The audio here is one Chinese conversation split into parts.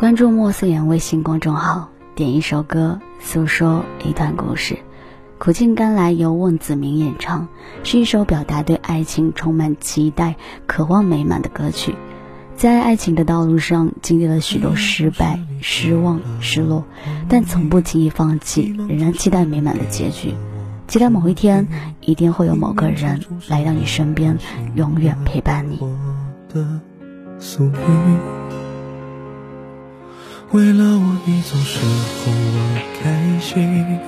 关注莫思言微信公众号，点一首歌，诉说一段故事。苦尽甘来由孟子明演唱，是一首表达对爱情充满期待、渴望美满的歌曲。在爱情的道路上，经历了许多失败、失望、失落，但从不轻易放弃，仍然期待美满的结局。期待某一天，一定会有某个人来到你身边，永远陪伴你。为了我，你总是哄我开心。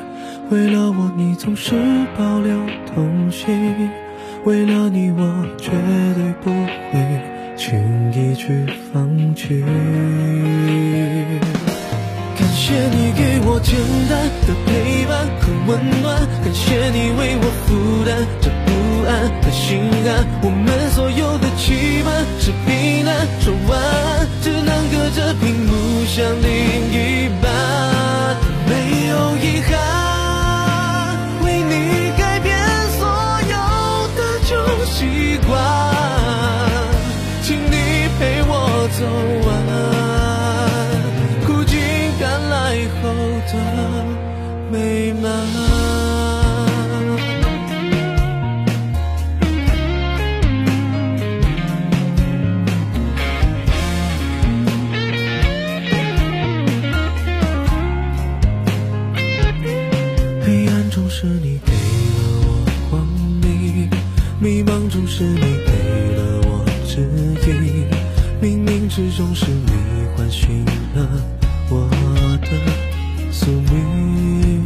为了我，你总是保留童心。为了你，我绝对不会轻易去放弃。感谢你给我简单的陪伴和温暖，感谢你为我负担这不安和心安。我们所有的期盼是平淡，说晚安，只能隔着屏 Christian 是你给了我光明，迷茫中是你给了我指引。冥冥之中是你唤醒了我的宿命，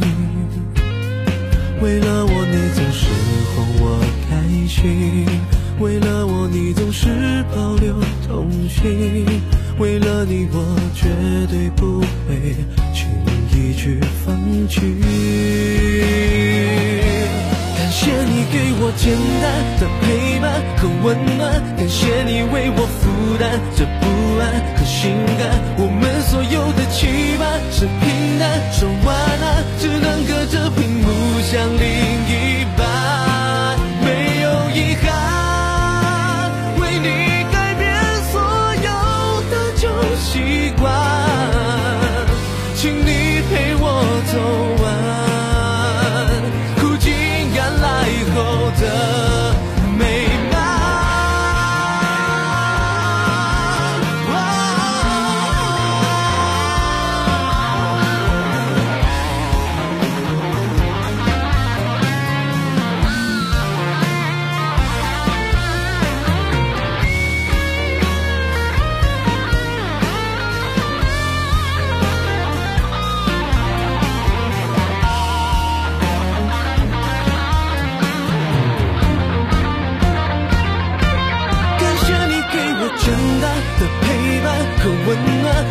为了我你总是哄我开心，为了我你总是保留童心，为了你我绝对不会轻易去放弃。简单的陪伴和温暖，感谢你为我。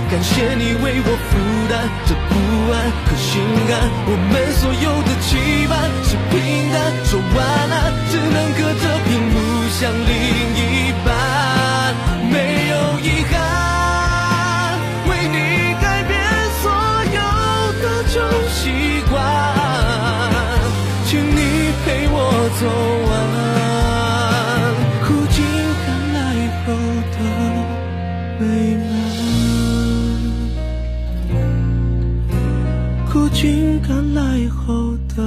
感谢你为我负担这不安和心安，我们所有的期盼是平淡，说晚安，军赶来后的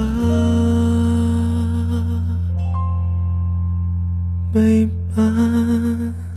美满。